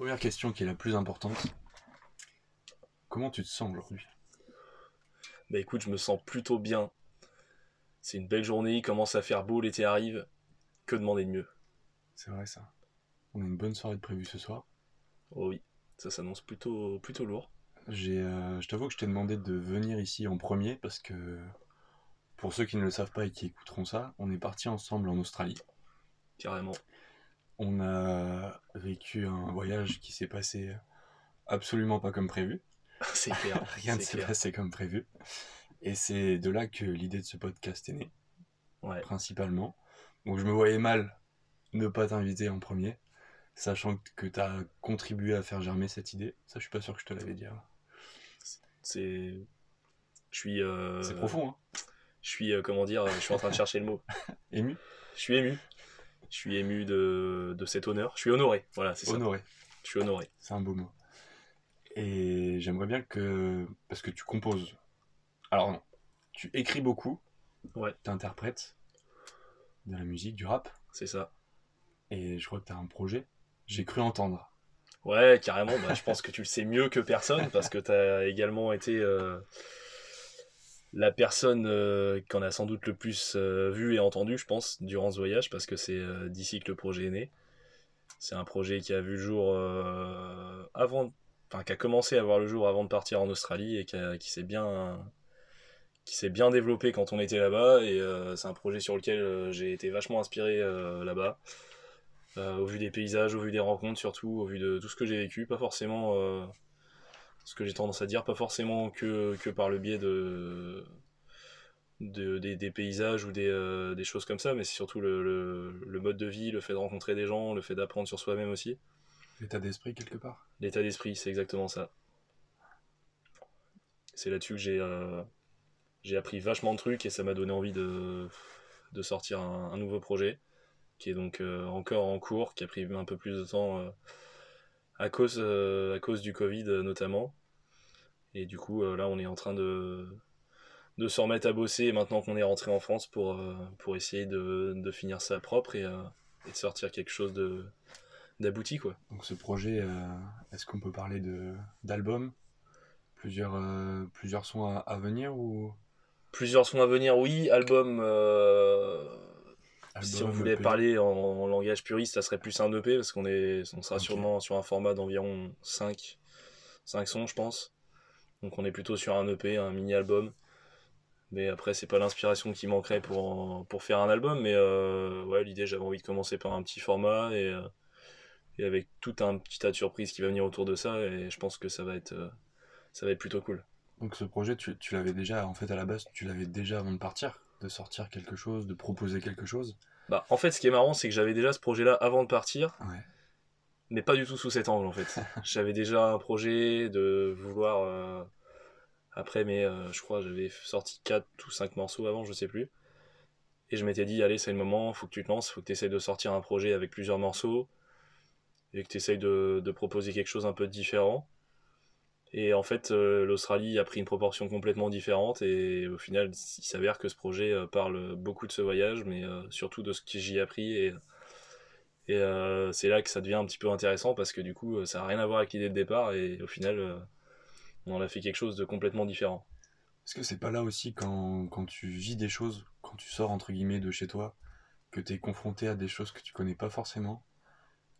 Première question qui est la plus importante. Comment tu te sens aujourd'hui? Bah écoute, je me sens plutôt bien. C'est une belle journée, il commence à faire beau, l'été arrive. Que demander de mieux? C'est vrai ça. On a une bonne soirée de prévue ce soir. Oh oui, ça s'annonce plutôt, plutôt lourd. J'ai, euh, je t'avoue que je t'ai demandé de venir ici en premier parce que pour ceux qui ne le savent pas et qui écouteront ça, on est parti ensemble en Australie. Carrément. On a vécu un voyage qui s'est passé absolument pas comme prévu. c'est clair. Rien ne s'est passé comme prévu. Et c'est de là que l'idée de ce podcast est née, Ouais. principalement. Donc je me voyais mal ne pas t'inviter en premier, sachant que tu as contribué à faire germer cette idée. Ça, je suis pas sûr que je te l'avais dit. C'est. Je suis. euh, C'est profond, hein Je suis, euh, comment dire, je suis en train de chercher le mot. Ému Je suis ému. Je suis ému de, de cet honneur. Je suis honoré. Voilà, c'est ça. Honoré. Je suis honoré. C'est un beau mot. Et j'aimerais bien que. Parce que tu composes. Alors non. Tu écris beaucoup. Ouais. Tu interprètes de la musique, du rap. C'est ça. Et je crois que tu as un projet. J'ai cru entendre. Ouais, carrément. Bah, je pense que tu le sais mieux que personne parce que tu as également été euh, la personne euh, qu'on a sans doute le plus euh, vu et entendu, je pense, durant ce voyage parce que c'est euh, d'ici que le projet est né. C'est un projet qui a vu le jour avant, enfin qui a commencé à voir le jour avant de partir en Australie et qui, s'est bien qui s'est bien développé quand on était là-bas et c'est un projet sur lequel j'ai été vachement inspiré là-bas. Au vu des paysages, au vu des rencontres surtout, au vu de tout ce que j'ai vécu, pas forcément ce que j'ai tendance à dire, pas forcément que, que par le biais de, de- des, des paysages ou des, euh, des choses comme ça, mais c'est surtout le, le- le mode de vie, le fait de rencontrer des gens, le fait d'apprendre sur soi-même aussi. L'état d'esprit quelque part. L'état d'esprit, c'est exactement ça. C'est là-dessus que j'ai euh, j'ai appris vachement de trucs et ça m'a donné envie de, de sortir un, un nouveau projet qui est donc euh, encore en cours, qui a pris un peu plus de temps à, cause, euh, à cause du Covid euh, notamment. Et du coup, euh, là, on est en train de, de se remettre à bosser maintenant qu'on est rentré en France pour, pour essayer de, de finir ça propre et, et de sortir quelque chose de d'abouti quoi. Donc ce projet, est-ce qu'on peut parler de d'album? Plusieurs, plusieurs sons à, à venir ou? Plusieurs sons à venir, oui. Album, euh, si on album, voulait EP? parler en, en langage puriste, ça serait plus un EP parce qu'on est, on sera sûrement sur un format d'environ 5, 5 sons, je pense. Donc on est plutôt sur un EP, un mini-album. Mais après, c'est pas l'inspiration qui manquerait pour, pour faire un album. Mais euh, ouais, l'idée, j'avais envie de commencer par un petit format et, euh, et avec tout un petit tas de surprises qui va venir autour de ça. Et je pense que ça va être, euh, ça va être plutôt cool. Donc ce projet, tu, tu l'avais déjà, en fait à la base, tu l'avais déjà avant de partir, de sortir quelque chose, de proposer quelque chose. Bah, en fait, ce qui est marrant, c'est que j'avais déjà ce projet-là avant de partir. Ouais. mais pas du tout sous cet angle en fait. J'avais déjà un projet de vouloir euh, après mais euh, je crois j'avais sorti 4 ou 5 morceaux avant, je sais plus. Et je m'étais dit allez, c'est le moment, faut que tu te lances, faut que tu essayes de sortir un projet avec plusieurs morceaux et que tu essayes de, de proposer quelque chose un peu différent. Et en fait, euh, l'Australie a pris une proportion complètement différente et au final, il s'avère que ce projet euh, parle beaucoup de ce voyage, mais euh, surtout de ce que j'y ai appris et c'est là que ça devient un petit peu intéressant parce que du coup, ça n'a rien à voir avec l'idée de départ et au final, on en a fait quelque chose de complètement différent. Est-ce que c'est pas là aussi quand, quand tu vis des choses, quand tu sors entre guillemets de chez toi, que tu es confronté à des choses que tu connais pas forcément,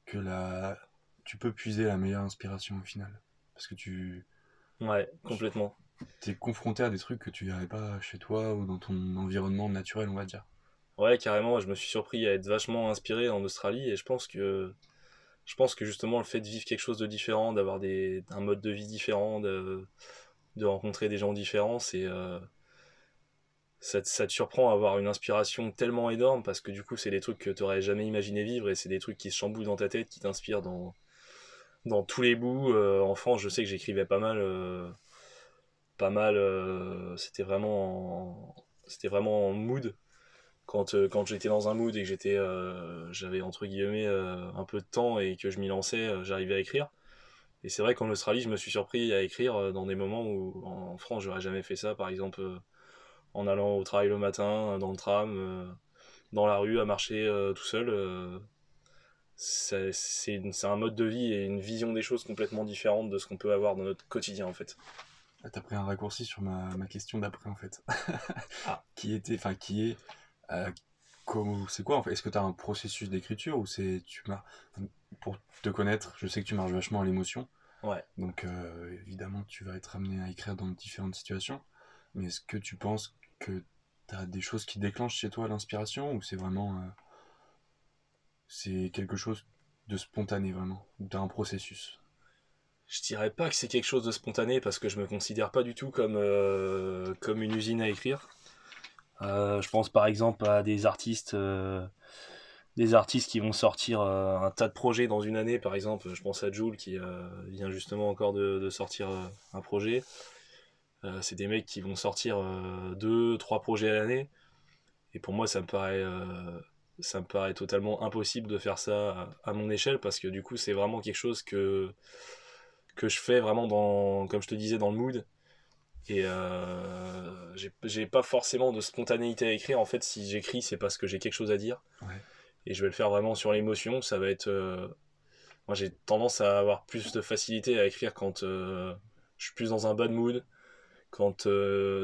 que la... tu peux puiser la meilleure inspiration au final? Parce que tu Ouais, complètement. es confronté à des trucs que tu verrais pas chez toi ou dans ton environnement naturel, on va dire. Ouais, carrément, je me suis surpris à être vachement inspiré en Australie et je pense que je pense que justement le fait de vivre quelque chose de différent, d'avoir des un mode de vie différent, de, de rencontrer des gens différents, c'est euh, ça, te- ça te surprend à avoir une inspiration tellement énorme parce que du coup c'est des trucs que tu aurais jamais imaginé vivre et c'est des trucs qui se chamboulent dans ta tête, qui t'inspirent dans dans tous les bouts. Euh, en France, je sais que j'écrivais pas mal, euh, pas mal. euh, c'était vraiment, en- c'était vraiment en mood quand, quand j'étais dans un mood et que j'étais j'avais entre guillemets un peu de temps et que je m'y lançais j'arrivais à écrire et c'est vrai qu'en Australie je me suis surpris à écrire dans des moments où en France j'aurais jamais fait ça par exemple en allant au travail le matin dans le tram dans la rue à marcher tout seul c'est un mode de vie et une vision des choses complètement différente de ce qu'on peut avoir dans notre quotidien en fait. Ah, t'as pris un raccourci sur ma, ma question d'après en fait. ah. Qui était, enfin qui est, euh, c'est quoi en fait? Est-ce que tu as un processus d'écriture ou c'est tu pour te connaître, je sais que tu marches vachement à l'émotion. Ouais. Donc euh, évidemment tu vas être amené à écrire dans différentes situations. Mais est-ce que tu penses que tu as des choses qui déclenchent chez toi l'inspiration ou c'est vraiment euh, c'est quelque chose de spontané vraiment ou tu un processus je dirais pas que c'est quelque chose de spontané parce que je me considère pas du tout comme, euh, une usine à écrire. Euh, je pense par exemple à des artistes, euh, des artistes qui vont sortir un tas de projets dans une année. Par exemple, je pense à Jules qui vient justement encore de, sortir un projet. c'est des mecs qui vont sortir deux, trois projets à l'année. Et pour moi, ça me paraît, ça me paraît totalement impossible de faire ça à mon échelle parce que du coup, c'est vraiment quelque chose que que je fais vraiment dans, comme je te disais, dans le mood. Et euh, j'ai pas forcément de spontanéité à écrire. En fait, si j'écris, c'est parce que j'ai quelque chose à dire. Et je vais le faire vraiment sur l'émotion. Ça va être. Euh, moi, j'ai tendance à avoir plus de facilité à écrire quand euh, je suis plus dans un bad mood. Quand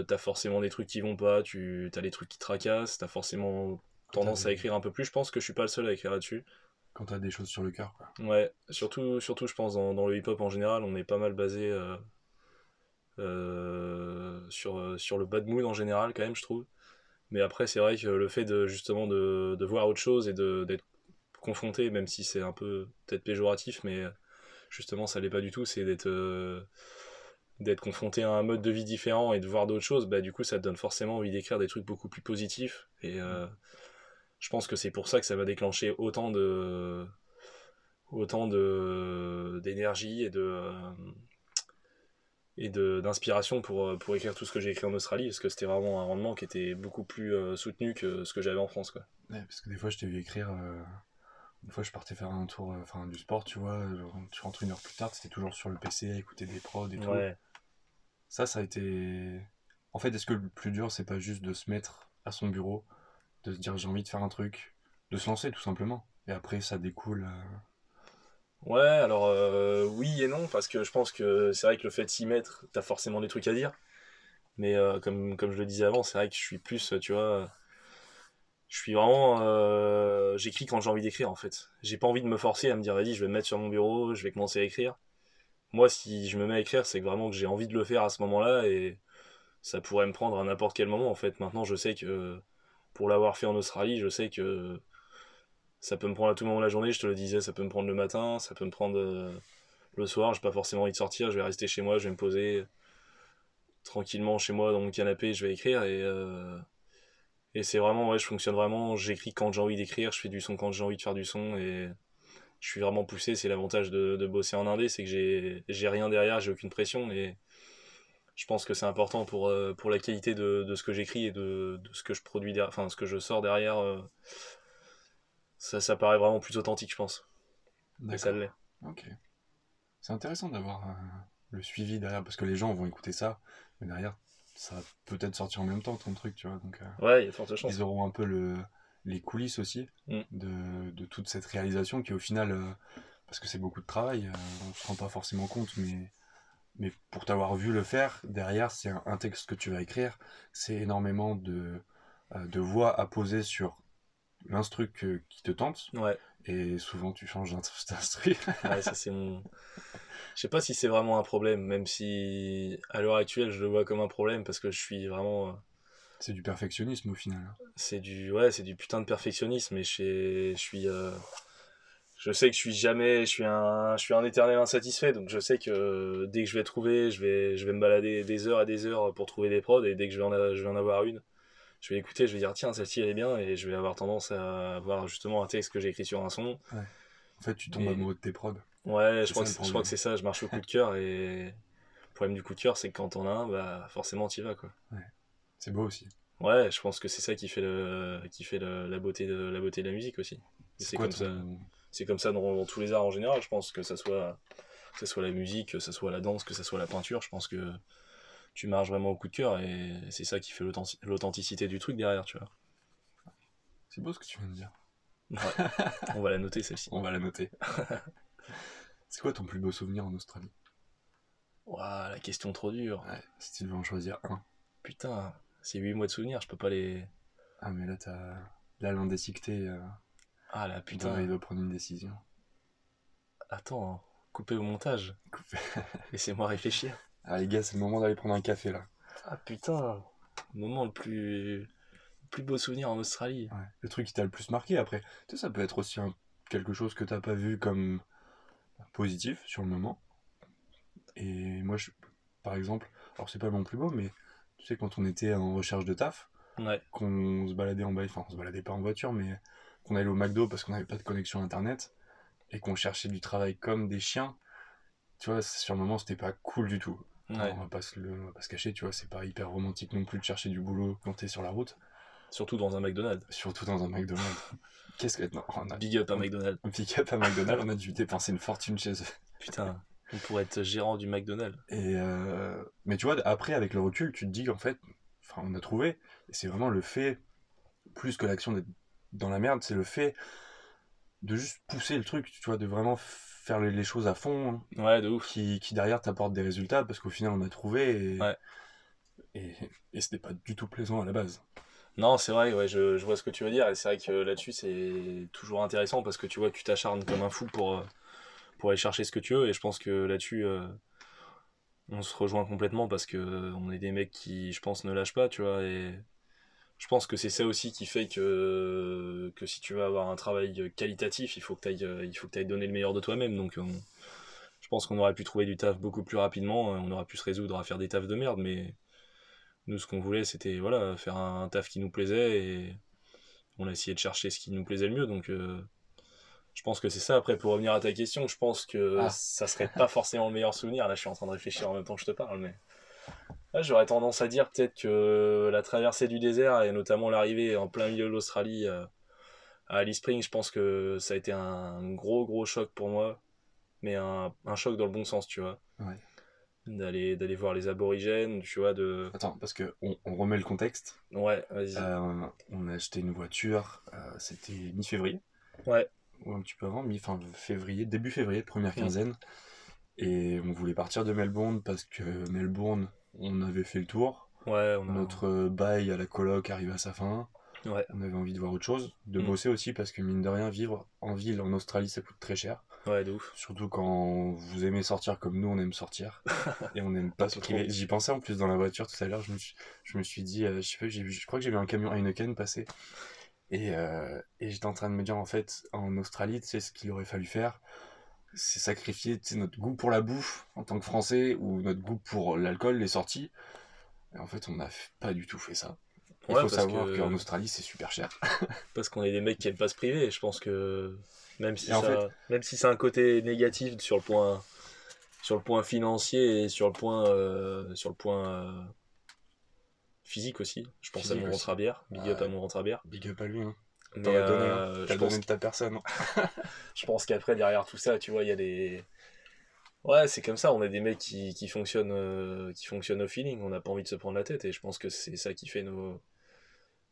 t'as forcément des trucs qui vont pas, tu as des trucs qui tracassent, t'as forcément tendance à écrire un peu plus. Je pense que je suis pas le seul à écrire là-dessus. Quand t'as des choses sur le cœur, Ouais, surtout, surtout je pense dans, le hip-hop en général, on est pas mal basé euh, euh, sur, euh, sur le bad mood en général, quand même, je trouve. Mais après, c'est vrai que le fait de justement de, voir autre chose et d'être confronté, même si c'est un peu peut-être péjoratif, mais justement ça l'est pas du tout, c'est d'être d'être confronté à un mode de vie différent et de voir d'autres choses, bah du coup ça te donne forcément envie d'écrire des trucs beaucoup plus positifs et je pense que c'est pour ça que ça va déclencher autant de autant de d'énergie et de euh, et de d'inspiration pour pour écrire tout ce que j'ai écrit en Australie parce que c'était vraiment un rendement qui était beaucoup plus euh, soutenu que ce que j'avais en France quoi. Ouais, parce que des fois je t'ai vu écrire euh, une fois je partais faire un tour enfin du sport tu vois tu rentres une heure plus tard c'était toujours sur le PC à écouter des prods et tout. Ça ça a été en fait est-ce que le plus dur c'est pas juste de se mettre à son bureau de se dire j'ai envie de faire un truc, de se lancer tout simplement. Et après ça découle. Euh. Ouais, alors euh, oui et non, parce que je pense que c'est vrai que le fait de s'y mettre, t'as forcément des trucs à dire. Mais euh, comme, comme je le disais avant, c'est vrai que je suis plus, tu vois, je suis vraiment. J'écris quand j'ai envie d'écrire en fait. J'ai pas envie de me forcer à me dire vas-y, je vais me mettre sur mon bureau, je vais commencer à écrire. Moi, si je me mets à écrire, c'est vraiment que j'ai envie de le faire à ce moment-là et ça pourrait me prendre à n'importe quel moment en fait. Maintenant, je sais que pour l'avoir fait en Australie, je sais que ça peut me prendre à tout moment de la journée, je te le disais, ça peut me prendre le matin, ça peut me prendre euh, le soir, j'ai pas forcément envie de sortir, je vais rester chez moi, je vais me poser tranquillement chez moi dans mon canapé, je vais écrire et, euh, et c'est vraiment, ouais, je fonctionne vraiment, j'écris quand j'ai envie d'écrire, je fais du son quand j'ai envie de faire du son et je suis vraiment poussé, c'est l'avantage de, de, bosser en indé, c'est que j'ai rien derrière, j'ai aucune pression et je pense que c'est important pour, euh, pour la qualité de, de ce que j'écris et de, de, ce que je produis derrière, enfin ce que je sors derrière. Euh, ça, ça paraît vraiment plus authentique, je pense. Et ça l'est. Ok. C'est intéressant d'avoir euh, le suivi derrière, parce que les gens vont écouter ça, mais derrière, ça va peut-être sortir en même temps ton truc, tu vois. Donc, ouais, il y a de fortes chances. Ils auront un peu le, les coulisses aussi mm. de, de, toute cette réalisation qui, au final, parce que c'est beaucoup de travail, on se rend pas forcément compte, mais mais pour t'avoir vu le faire, derrière, c'est un, texte que tu vas écrire, c'est énormément de, euh, de voix à poser sur l'instru qui te tente. Ouais. Et souvent, tu changes d'instru. ouais, ça c'est mon. Je sais pas si c'est vraiment un problème, même si à l'heure actuelle, je le vois comme un problème parce que je suis vraiment. Euh, c'est du perfectionnisme au final. C'est du ouais, c'est du putain de perfectionnisme et je suis euh, je sais que je suis jamais, je suis un, je suis un éternel insatisfait, donc je sais que dès que je vais trouver, je vais, je vais me balader des heures et des heures pour trouver des prods, et dès que je vais en, je vais en avoir une, je vais écouter, je vais dire tiens celle-ci elle est bien, et je vais avoir tendance à avoir justement un texte que j'ai écrit sur un son. Ouais. En fait, tu tombes amoureux de tes prods. Ouais, je crois, que, je crois que c'est ça, je marche au coup de cœur, et le problème du coup de cœur, c'est que quand on a un, bah forcément tu y vas quoi. Ouais. C'est beau aussi. Ouais, je pense que c'est ça qui fait le, qui fait la beauté de la beauté de la musique aussi. C'est comme ça c'est comme ça dans, tous les arts en général. Je pense que ça soit, que ça soit la musique, que ça soit la danse, que ça soit la peinture. Je pense que tu marches vraiment au coup de cœur et c'est ça qui fait l'authenticité du truc derrière, tu vois. C'est beau ce que tu viens de dire. On va la noter celle-ci. On va la noter. c'est quoi ton plus beau souvenir en Australie? Ouah, la question trop dure. Ouais, si tu devais en choisir un. Putain, c'est 8 mois de souvenirs, je peux pas les. Ah, mais là, t'as. Là, l'indécicté, euh, Ah là, putain, il doit prendre une décision. Attends, coupez au montage. Laissez-moi réfléchir. Ah, les gars, c'est le moment d'aller prendre un café là. Ah putain, le moment le plus. le plus beau souvenir en Australie. Ouais. Le truc qui t'a le plus marqué après. Tu sais, ça peut être aussi un- quelque chose que t'as pas vu comme positif sur le moment. Et moi, je, par exemple, alors c'est pas mon plus beau, mais tu sais, quand on était en recherche de taf, Ouais, qu'on se baladait en bike, enfin, on se baladait pas en voiture, mais qu'on allait au McDo parce qu'on n'avait pas de connexion internet et qu'on cherchait du travail comme des chiens. Tu vois, sur le moment, c'était pas cool du tout. ouais. On va pas se, le, on va pas se cacher, tu vois, c'est pas hyper romantique non plus de chercher du boulot quand t'es sur la route, Surtout dans un McDonald's. surtout dans un McDonald's. Qu'est-ce que. Non, on a Big up à McDonald's. un pick-up à McDonald's, on a dû dépenser une fortune chez eux. Putain, on pourrait être gérant du McDonald's. Et euh, Mais tu vois, après, avec le recul, tu te dis qu'en fait, enfin, on a trouvé, et c'est vraiment le fait, plus que l'action d'être dans la merde, c'est le fait de juste pousser le truc, tu vois, de vraiment faire les, choses à fond, hein, Ouais, de ouf. qui, qui derrière t'apportent des résultats, parce qu'au final, on a trouvé, et, Ouais. et, et c'était pas du tout plaisant à la base. Non, c'est vrai, ouais, je, je vois ce que tu veux dire, et c'est vrai que là-dessus, c'est toujours intéressant parce que tu vois, tu t'acharnes comme un fou pour, euh, pour aller chercher ce que tu veux, et je pense que là-dessus, euh, on se rejoint complètement parce que on est des mecs qui, je pense, ne lâchent pas, tu vois, et je pense que c'est ça aussi qui fait que, que si tu veux avoir un travail qualitatif, il faut que tu ailles, il faut que t'ailles donner le meilleur de toi-même, donc on- je pense qu'on aurait pu trouver du taf beaucoup plus rapidement, on aurait pu se résoudre à faire des tafs de merde, mais nous, ce qu'on voulait, c'était voilà, faire un taf qui nous plaisait et on a essayé de chercher ce qui nous plaisait le mieux. Donc, euh, je pense que c'est ça. Après, pour revenir à ta question, je pense que Ah. ça serait pas forcément le meilleur souvenir. Là, je suis en train de réfléchir en même temps que je te parle, mais j'aurais tendance à dire peut-être que la traversée du désert et notamment l'arrivée en plein milieu de l'Australie euh, à Alice Springs, je pense que ça a été un gros, gros choc pour moi, mais un, un choc dans le bon sens, tu vois. Ouais. D'aller, d'aller voir les aborigènes, tu vois, de. Attends, parce que on, on remet le contexte. Ouais, vas-y. Euh, on a acheté une voiture, euh, c'était mi-février. Ouais. Ou un petit peu avant, mi fin février, début février, première Mm. quinzaine. Et on voulait partir de Melbourne parce que Melbourne, on avait fait le tour. Ouais, on a. Notre bail à la coloc arrivait à sa fin. Ouais, On avait envie de voir autre chose, de Mm. bosser aussi parce que mine de rien, vivre en ville en Australie, ça coûte très cher. ouais, de ouf. Surtout quand vous aimez sortir comme nous, on aime sortir. et on n'aime pas se priver. J'y pensais en plus dans la voiture tout à l'heure. Je me suis, je me suis dit, euh, je, sais pas, je crois que j'ai vu un camion Heineken passer. Et, euh, et j'étais en train de me dire, en fait, en Australie, tu sais, ce qu'il aurait fallu faire, c'est sacrifier notre goût pour la bouffe en tant que Français ou notre goût pour l'alcool, les sorties. Et en fait, on n'a pas du tout fait ça. Il Ouais, faut savoir que- qu'en Australie, c'est super cher. Parce qu'on est des mecs qui aiment pas se priver. Je pense que même si en même si c'est un côté négatif sur le point, sur le point financier et sur le point, euh, sur le point euh, physique aussi. Je pense Physique à mon ventre à bière. Big up à mon ventre à bière. Big up à lui. Hein. Mais T'en as donné, hein. euh, T'as je donné pense de ta personne. hein. je pense qu'après, derrière tout ça, tu vois, il y a des. Ouais, c'est comme ça, on est des mecs qui, qui, fonctionnent, euh, qui fonctionnent au feeling, on n'a pas envie de se prendre la tête, et je pense que c'est ça qui fait nos,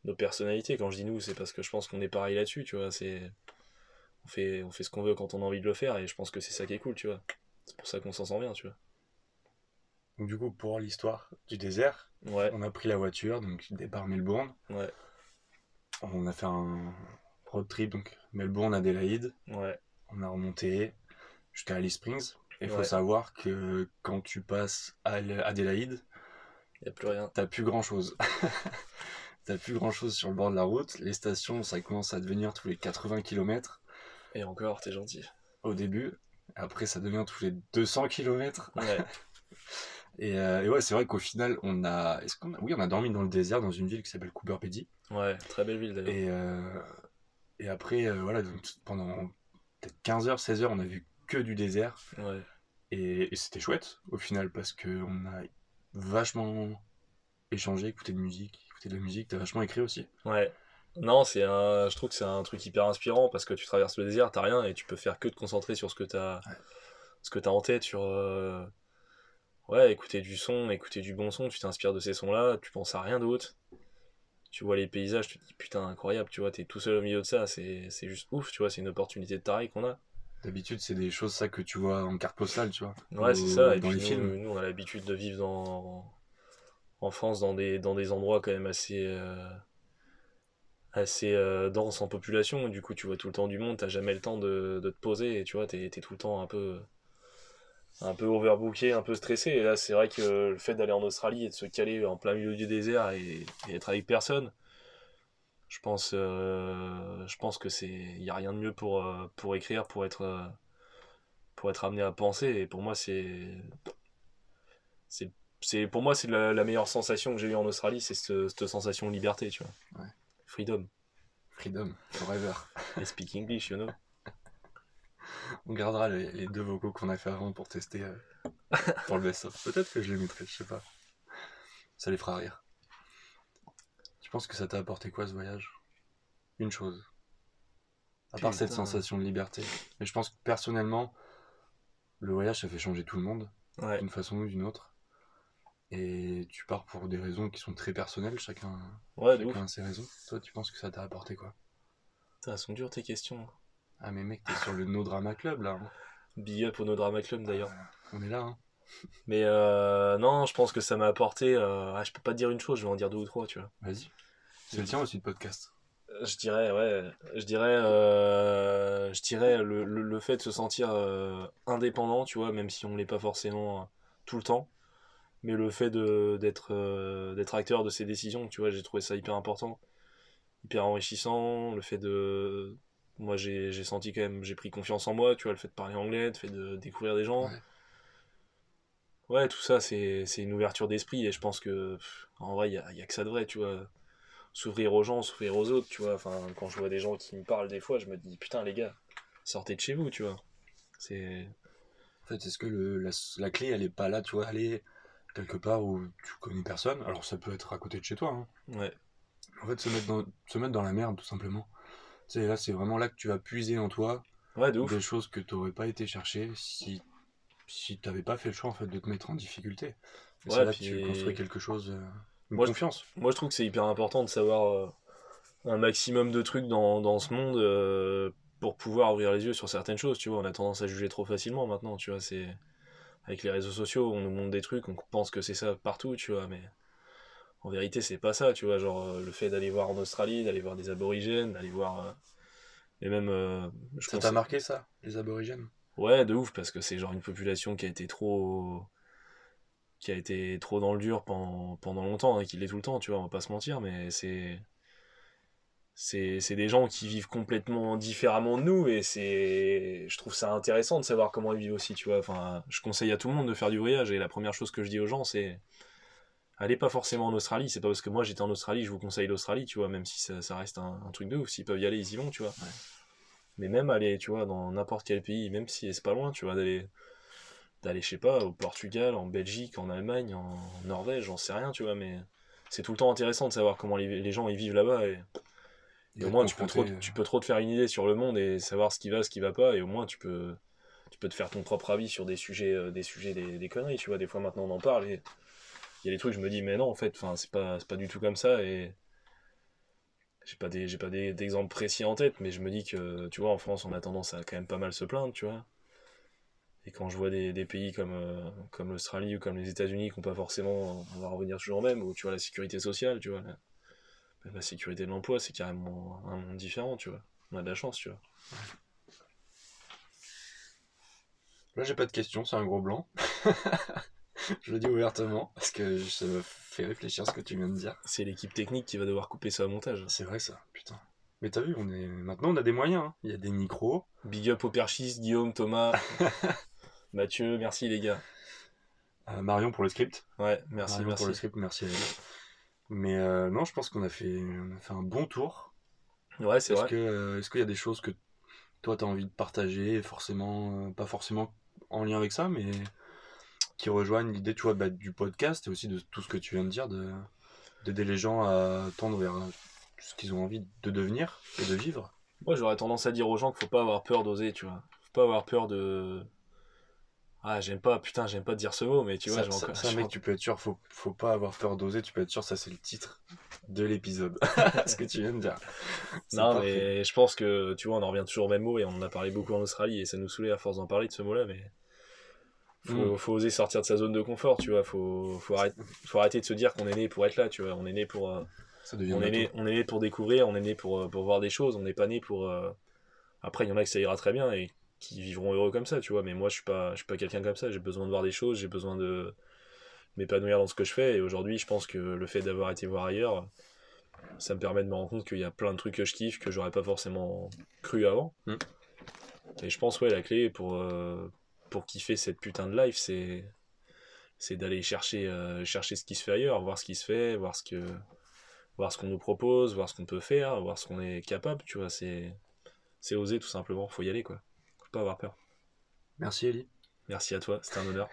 nos personnalités. Quand je dis nous, c'est parce que je pense qu'on est pareil là-dessus, tu vois. C'est... On, fait, on fait ce qu'on veut quand on a envie de le faire, et je pense que c'est ça qui est cool, tu vois. C'est pour ça qu'on s'en sent bien, tu vois. Donc, du coup, pour l'histoire du désert, Ouais, on a pris la voiture, donc départ Melbourne. ouais, On a fait un road trip, donc Melbourne-Adélaïde. ouais, On a remonté jusqu'à Alice Springs. Et il faut savoir que quand tu passes à Adélaïde, y a plus rien. t'as plus grand chose. t'as plus grand chose sur le bord de la route. Les stations, ça commence à devenir tous les 80 km Et encore, t'es gentil. au début. Après, ça devient tous les 200 km. Ouais, Et, euh, et ouais, c'est vrai qu'au final, on a, est-ce qu'on a... Oui, on a dormi dans le désert dans une ville qui s'appelle Cooper Pedy. ouais, très belle ville d'ailleurs. Et, euh, et après, euh, voilà, donc, pendant peut-être 15 heures, 16 heures, on a vu que du désert. Ouais, Et, et c'était chouette au final parce qu'on a vachement échangé, écouté de musique, écouté de la musique, t'as vachement écrit aussi. ouais. Non, c'est un, je trouve que c'est un truc hyper inspirant parce que tu traverses le désert, t'as rien et tu peux faire que te concentrer sur ce que t'as, Ouais. ce que t'as en tête, sur, euh, ouais, écouter du son, écouter du bon son, tu t'inspires de ces sons-là, tu penses à rien d'autre. tu vois les paysages, tu te dis putain, incroyable, tu vois, t'es tout seul au milieu de ça, c'est juste ouf, tu vois, c'est une opportunité de taré qu'on a. D'habitude, c'est des choses ça que tu vois en carte postale, tu vois. Ouais, c'est ça. Et dans puis les nous, films. nous, on a l'habitude de vivre dans... en France dans des, dans des endroits quand même assez, euh, assez euh, denses en population. Du coup, tu vois tout le temps du monde, t'as jamais le temps de, de te poser et tu vois, t'es, t'es tout le temps un peu, un peu overbooké, un peu stressé. Et là, c'est vrai que le fait d'aller en Australie et de se caler en plein milieu du désert et, et être avec personne, je pense, euh, je pense que c'est, il y a rien de mieux pour, euh, pour écrire, pour être, euh, pour être amené à penser. Et pour moi, c'est, c'est, c'est, pour moi, c'est la, la meilleure sensation que j'ai eue en Australie, c'est cette, cette sensation de liberté, tu vois. Ouais. Freedom. Freedom, forever. Et speak English, you know. On gardera les, les deux vocaux qu'on a fait avant pour tester euh, pour le best-of. Peut-être que je les mettrai, je sais pas. Ça les fera rire. Tu penses que ça t'a apporté quoi ce voyage? Une chose. À part cette sensation de liberté. Mais je pense que personnellement, le voyage, ça fait changer tout le monde, Ouais. d'une façon ou d'une autre. Et tu pars pour des raisons qui sont très personnelles, chacun, Ouais, chacun a ses raisons. Toi, tu penses que ça t'a apporté quoi? Putain, elles sont dures tes questions. Ah mais mec, t'es sur le No Drama Club là. hein. Big up au No Drama Club d'ailleurs. On est là, hein. Mais euh, non, je pense que ça m'a apporté. euh, ah, je peux pas te dire une chose, je vais en dire deux ou trois, tu vois. Vas-y. C'est le tien aussi de podcast. Je dirais, ouais, je dirais, euh, je dirais le, le, le fait de se sentir euh, indépendant, tu vois, même si on l'est pas forcément euh, tout le temps, mais le fait d'être euh, d'être acteur de ses décisions, tu vois, j'ai trouvé ça hyper important, hyper enrichissant. Le fait de, moi, j'ai j'ai senti quand même, j'ai pris confiance en moi, tu vois, le fait de parler anglais, le fait de découvrir des gens. Ouais. Ouais, tout ça, c'est c'est une ouverture d'esprit et je pense que, pff, en vrai, il y a, y a que ça de vrai, tu vois. S'ouvrir aux gens, s'ouvrir aux autres, tu vois. Enfin, quand je vois des gens qui me parlent des fois, je me dis, putain, les gars, sortez de chez vous, tu vois. C'est. En fait, est-ce que le, la, la clé, elle est pas là, tu vois, aller quelque part où tu connais personne? Alors, ça peut être à côté de chez toi. Hein. Ouais, En fait, se mettre, dans, se mettre dans la merde, tout simplement. Tu sais, là, c'est vraiment là que tu vas puiser en toi ouais, de des choses que tu n'aurais pas été chercher si, si tu n'avais pas fait le choix, en fait, de te mettre en difficulté. Ouais, c'est là puis- que tu construis quelque chose, euh, une Moi, je- confiance. Moi, je trouve que c'est hyper important de savoir euh, un maximum de trucs dans, dans ce monde euh, pour pouvoir ouvrir les yeux sur certaines choses, tu vois. On a tendance à juger trop facilement maintenant, tu vois. C'est avec les réseaux sociaux, on nous montre des trucs, on pense que c'est ça partout, tu vois, mais en vérité, c'est pas ça, tu vois. Genre euh, le fait d'aller voir en Australie, d'aller voir des aborigènes, d'aller voir euh, et même euh, je Ça t'a marqué, ça, les aborigènes? Ouais, de ouf, parce que c'est genre une population qui a été trop. qui a été trop dans le dur pendant, pendant longtemps, et qui l'est tout le temps, tu vois, on va pas se mentir, mais c'est. C'est c'est des gens qui vivent complètement différemment de nous, et c'est. Je trouve ça intéressant de savoir comment ils vivent aussi, tu vois. Enfin, je conseille à tout le monde de faire du voyage, et la première chose que je dis aux gens, c'est. Allez pas forcément en Australie, c'est pas parce que moi j'étais en Australie, je vous conseille l'Australie, tu vois, même si ça, ça reste un, un truc de ouf. S'ils peuvent y aller, ils y vont, tu vois. Ouais. Mais même aller, tu vois, dans n'importe quel pays, même si c'est pas loin, tu vois, d'aller, d'aller, je sais pas, au Portugal, en Belgique, en Allemagne, en Norvège, j'en sais rien, tu vois, mais c'est tout le temps intéressant de savoir comment les, les gens ils vivent là-bas et, et au moins tu peux, trop, confronter, tu peux trop te faire une idée sur le monde et savoir ce qui va, ce qui va pas, et au moins tu peux, tu peux te faire ton propre avis sur des sujets, euh, des sujets, des, des conneries, tu vois, des fois maintenant on en parle et il y a des trucs, je me dis, mais non, en fait, c'est pas, pas du tout comme ça et j'ai pas des j'ai pas d'exemples précis en tête mais je me dis que tu vois en France on a tendance à quand même pas mal se plaindre tu vois. Et quand je vois des, pays comme euh, comme l'Australie ou comme les États-Unis qui ont pas forcément on va revenir toujours même où tu vois la sécurité sociale tu vois la, la sécurité de l'emploi c'est carrément un monde différent tu vois. On a de la chance tu vois. Là, j'ai pas de questions, c'est un gros blanc. je le dis ouvertement, parce que ça me fait réfléchir ce que tu viens de dire. c'est l'équipe technique qui va devoir couper ça au montage C'est vrai ça, putain. Mais t'as vu, on est... maintenant on a des moyens. hein. Il y a des micros. big up au perchis Guillaume Thomas Mathieu merci les gars Euh, Marion pour le script. ouais merci Marion merci pour le script, merci à elle. Mais euh, non, je pense qu'on a fait, on a fait un bon tour. ouais c'est vrai que, euh, est-ce qu'il y a des choses que toi t'as envie de partager, forcément, pas forcément en lien avec ça, mais qui rejoignent l'idée, tu vois, bah, du podcast et aussi de tout ce que tu viens de dire, de d'aider les gens à tendre vers ce qu'ils ont envie de devenir et de vivre. Moi, j'aurais tendance à dire aux gens qu'il faut pas avoir peur d'oser, tu vois. Faut pas avoir peur de. Ah, j'aime pas, putain, j'aime pas dire ce mot, mais tu vois, ça, ça- encore. ça, mec, tu peux être sûr, faut, faut pas avoir peur d'oser, tu peux être sûr, ça c'est le titre de l'épisode. Ce que tu viens de dire. Non, mais je pense que, tu vois, on en revient toujours au même mot et on en a parlé beaucoup en Australie et ça nous saoulait à force d'en parler de ce mot-là, mais faut, Mm. faut oser sortir de sa zone de confort, tu vois, faut, faut, arrêter, faut arrêter de se dire qu'on est né pour être là, tu vois, on est né pour, euh, Ça on est, né, on est né pour découvrir, on est né pour, euh, pour voir des choses, on n'est pas né pour... euh, Après, il y en a que ça ira très bien et qui vivront heureux comme ça, tu vois, mais moi, je suis pas, je suis pas quelqu'un comme ça, j'ai besoin de voir des choses, j'ai besoin de m'épanouir dans ce que je fais. Et aujourd'hui, je pense que le fait d'avoir été voir ailleurs, ça me permet de me rendre compte qu'il y a plein de trucs que je kiffe que j'aurais pas forcément cru avant. Mm. Et je pense, ouais, la clé pour, euh, pour kiffer cette putain de life, c'est c'est d'aller chercher, euh, chercher ce qui se fait ailleurs, voir ce qui se fait, voir ce que voir ce qu'on nous propose, voir ce qu'on peut faire, voir ce qu'on est capable, tu vois, c'est c'est oser tout simplement, faut y aller quoi. Faut pas avoir peur. Merci Eli. Merci à toi, c'était un honneur.